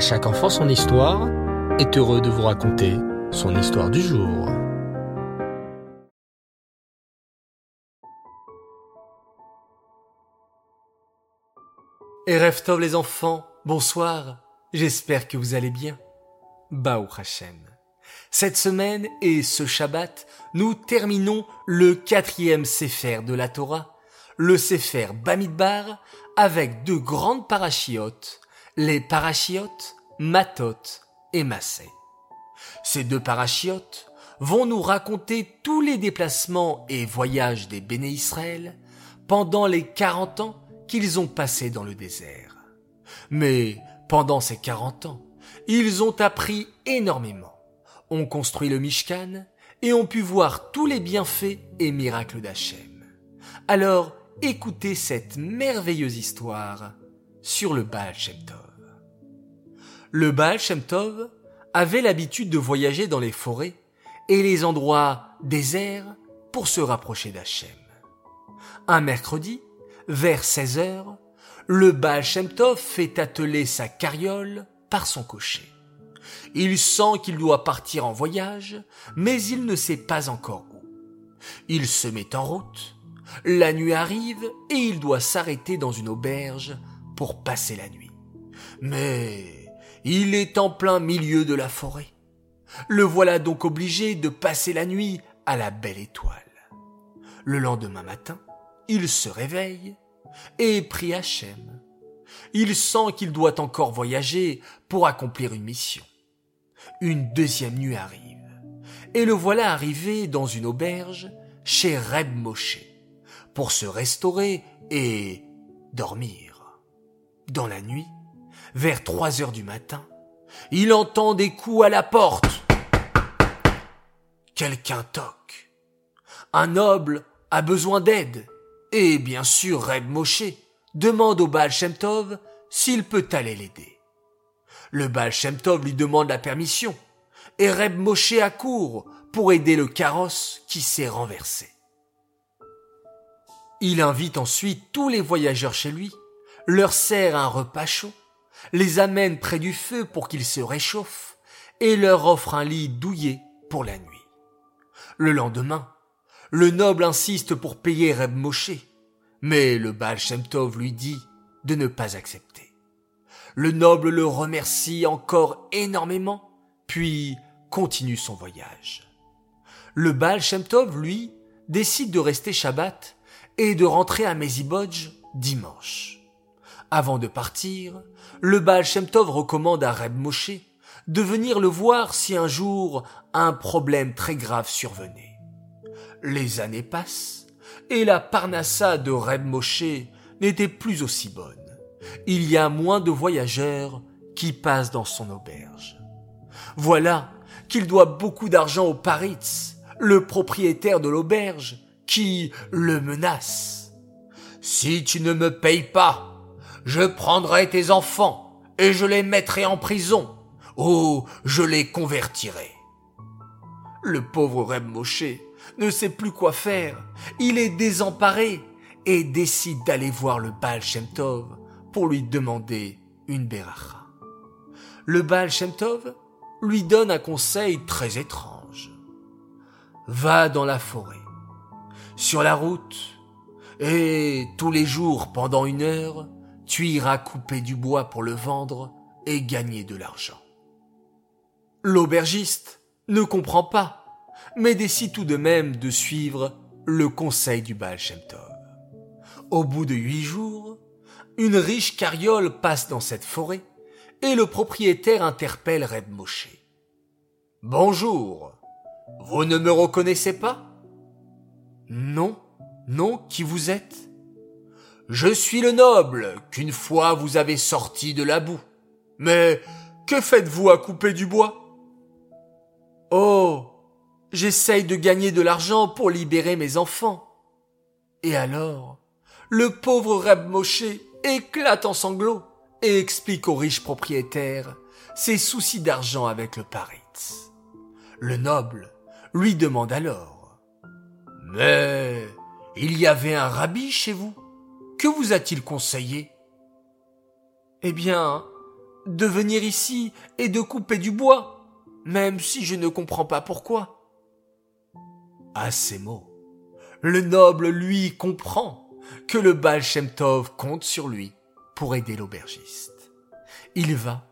Chaque enfant son histoire est heureux de vous raconter son histoire du jour. Et les enfants, bonsoir, j'espère que vous allez bien. Baou Hashem. Cette semaine et ce Shabbat, nous terminons le quatrième Sefer de la Torah, le Sefer Bamidbar, avec deux grandes parachiotes, les parachiotes Matot et Massé. Ces deux parachiotes vont nous raconter tous les déplacements et voyages des Béné Israël pendant les 40 ans qu'ils ont passés dans le désert. Mais pendant ces 40 ans, ils ont appris énormément, ont construit le Mishkan et ont pu voir tous les bienfaits et miracles d'Hachem. Alors, écoutez cette merveilleuse histoire sur le Baal Shem. Le Baal Shem avait l'habitude de voyager dans les forêts et les endroits déserts pour se rapprocher d'Hachem. Un mercredi, vers 16 heures, le Baal Shem fait atteler sa carriole par son cocher. Il sent qu'il doit partir en voyage, mais il ne sait pas encore où. Il se met en route, la nuit arrive et il doit s'arrêter dans une auberge pour passer la nuit. Mais il est en plein milieu de la forêt. Le voilà donc obligé de passer la nuit à la belle étoile. Le lendemain matin, il se réveille et prie Hachem. Il sent qu'il doit encore voyager pour accomplir une mission. Une deuxième nuit arrive, et le voilà arrivé dans une auberge chez Reb Moshe, pour se restaurer et dormir. Dans la nuit, vers trois heures du matin, il entend des coups à la porte. Quelqu'un toque. Un noble a besoin d'aide. Et bien sûr, Reb Moshe demande au Baal s'il peut aller l'aider. Le Baal lui demande la permission, et Reb Moshe accourt pour aider le carrosse qui s'est renversé. Il invite ensuite tous les voyageurs chez lui, leur sert un repas chaud, les amène près du feu pour qu'ils se réchauffent, et leur offre un lit douillet pour la nuit. Le lendemain, le noble insiste pour payer Reb Moshe, mais le Baal Shem Tov lui dit de ne pas accepter. Le noble le remercie encore énormément, puis continue son voyage. Le Baal Shem Tov, lui, décide de rester Shabbat et de rentrer à Mezibodj dimanche. Avant de partir, le Baal recommande à Reb Moshe de venir le voir si un jour un problème très grave survenait. Les années passent et la Parnassa de Reb Moshe n'était plus aussi bonne. Il y a moins de voyageurs qui passent dans son auberge. Voilà qu'il doit beaucoup d'argent au Paritz, le propriétaire de l'auberge, qui le menace. Si tu ne me payes pas, je prendrai tes enfants et je les mettrai en prison, ou je les convertirai. Le pauvre Reb Moshe ne sait plus quoi faire. Il est désemparé et décide d'aller voir le Baal Shem Tov pour lui demander une beracha. Le Baal Shem Tov lui donne un conseil très étrange. Va dans la forêt, sur la route, et tous les jours pendant une heure, tu iras couper du bois pour le vendre et gagner de l'argent. L'aubergiste ne comprend pas mais décide tout de même de suivre le conseil du Baal Shem. Au bout de huit jours, une riche carriole passe dans cette forêt et le propriétaire interpelle Reb Moshe. Bonjour, vous ne me reconnaissez pas Non, non, qui vous êtes? Je suis le noble qu'une fois vous avez sorti de la boue. Mais que faites-vous à couper du bois? Oh, J'essaye de gagner de l'argent pour libérer mes enfants. Et alors, le pauvre Reb Moshe éclate en sanglots et explique au riche propriétaire ses soucis d'argent avec le Paritz. Le noble lui demande alors Mais il y avait un rabbi chez vous? Que vous a-t-il conseillé? Eh bien, de venir ici et de couper du bois, même si je ne comprends pas pourquoi. À ces mots, le noble, lui, comprend que le Baal compte sur lui pour aider l'aubergiste. Il va,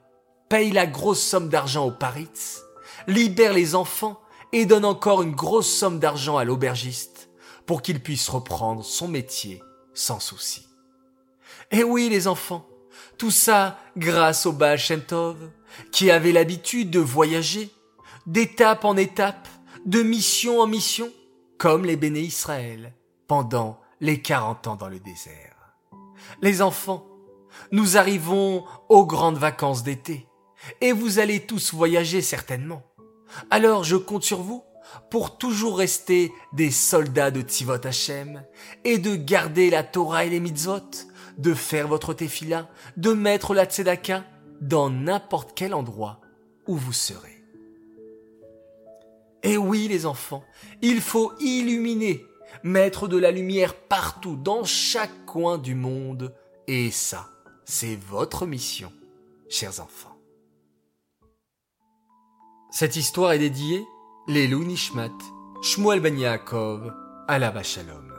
paye la grosse somme d'argent aux Paritz, libère les enfants et donne encore une grosse somme d'argent à l'aubergiste pour qu'il puisse reprendre son métier sans souci. Et oui, les enfants, tout ça grâce au Baal Shem Tov, qui avait l'habitude de voyager, d'étape en étape, de mission en mission, comme les béné Israël, pendant les quarante ans dans le désert. Les enfants, nous arrivons aux grandes vacances d'été, et vous allez tous voyager certainement. Alors je compte sur vous pour toujours rester des soldats de Tivot Hashem et de garder la Torah et les mitzvot, de faire votre tefila, de mettre la tzedaka dans n'importe quel endroit où vous serez. Et oui les enfants, il faut illuminer, mettre de la lumière partout, dans chaque coin du monde, et ça, c'est votre mission, chers enfants. Cette histoire est dédiée les Nishmat, Shmuel Ben Yaakov, Alaba Shalom.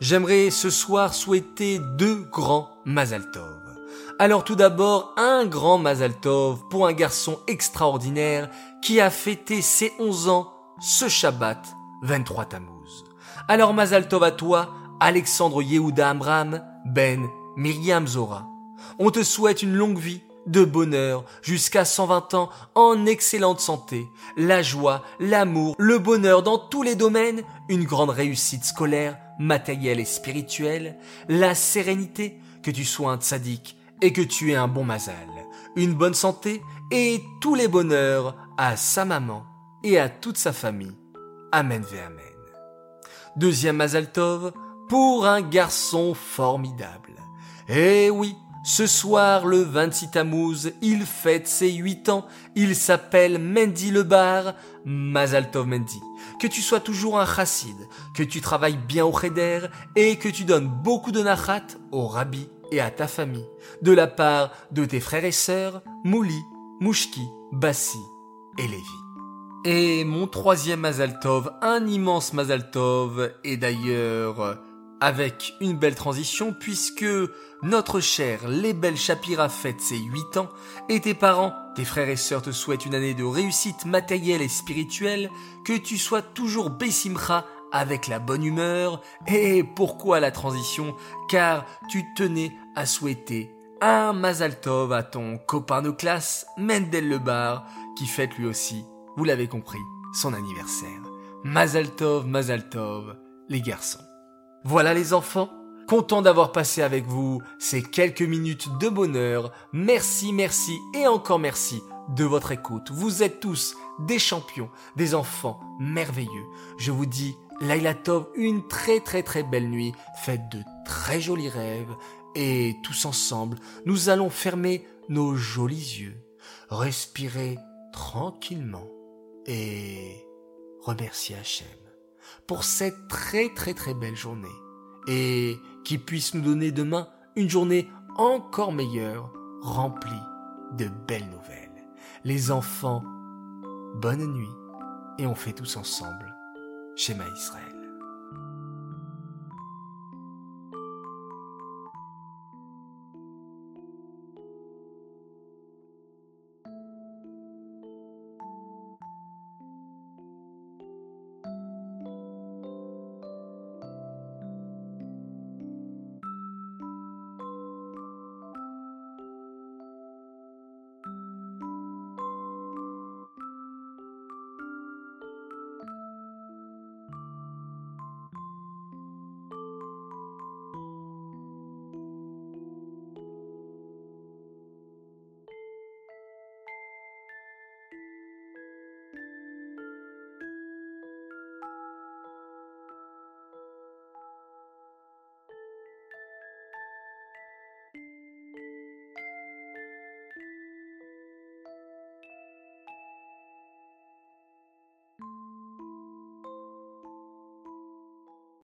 J'aimerais ce soir souhaiter deux grands Mazal Tov. Alors tout d'abord, un grand Mazal Tov pour un garçon extraordinaire qui a fêté ses 11 ans ce Shabbat 23 Tammuz. Alors Mazal Tov à toi, Alexandre Yehuda Amram, Ben Myriam Zora. On te souhaite une longue vie, de bonheur jusqu'à 120 ans en excellente santé, la joie, l'amour, le bonheur dans tous les domaines, une grande réussite scolaire, matérielle et spirituelle, la sérénité, que tu sois un tzaddik et que tu aies un bon mazal, une bonne santé et tous les bonheurs à sa maman et à toute sa famille. Amen ve Amen. Deuxième mazal tov pour un garçon formidable. Eh oui, ce soir, le 26 Tammuz, il fête ses 8 ans. Il s'appelle Mendy Lebar, Mazaltov Mendy. Que tu sois toujours un chassid, que tu travailles bien au cheder et que tu donnes beaucoup de nachat au rabbi et à ta famille, de la part de tes frères et sœurs, Mouli, Mouchki, Bassi et Lévi. Et mon troisième Mazaltov, un immense Mazaltov, et d'ailleurs avec une belle transition puisque notre cher Lebel Shapira fête ses 8 ans et tes parents, tes frères et sœurs te souhaitent une année de réussite matérielle et spirituelle, que tu sois toujours Bessimcha avec la bonne humeur. Et pourquoi la transition? Car tu tenais à souhaiter un Mazal Tov à ton copain de classe, Mendel Lebar, qui fête lui aussi, vous l'avez compris, son anniversaire. Mazal Tov, Mazal Tov, les garçons. Voilà les enfants, content d'avoir passé avec vous ces quelques minutes de bonheur. Merci, merci et encore merci de votre écoute. Vous êtes tous des champions, des enfants merveilleux. Je vous dis, Laila Tov, une très très très belle nuit, faites de très jolis rêves et tous ensemble, nous allons fermer nos jolis yeux, respirer tranquillement et remercier Hachem pour cette très très très belle journée et qui puisse nous donner demain une journée encore meilleure, remplie de belles nouvelles. Les enfants, bonne nuit et on fait tous ensemble Schéma Israël.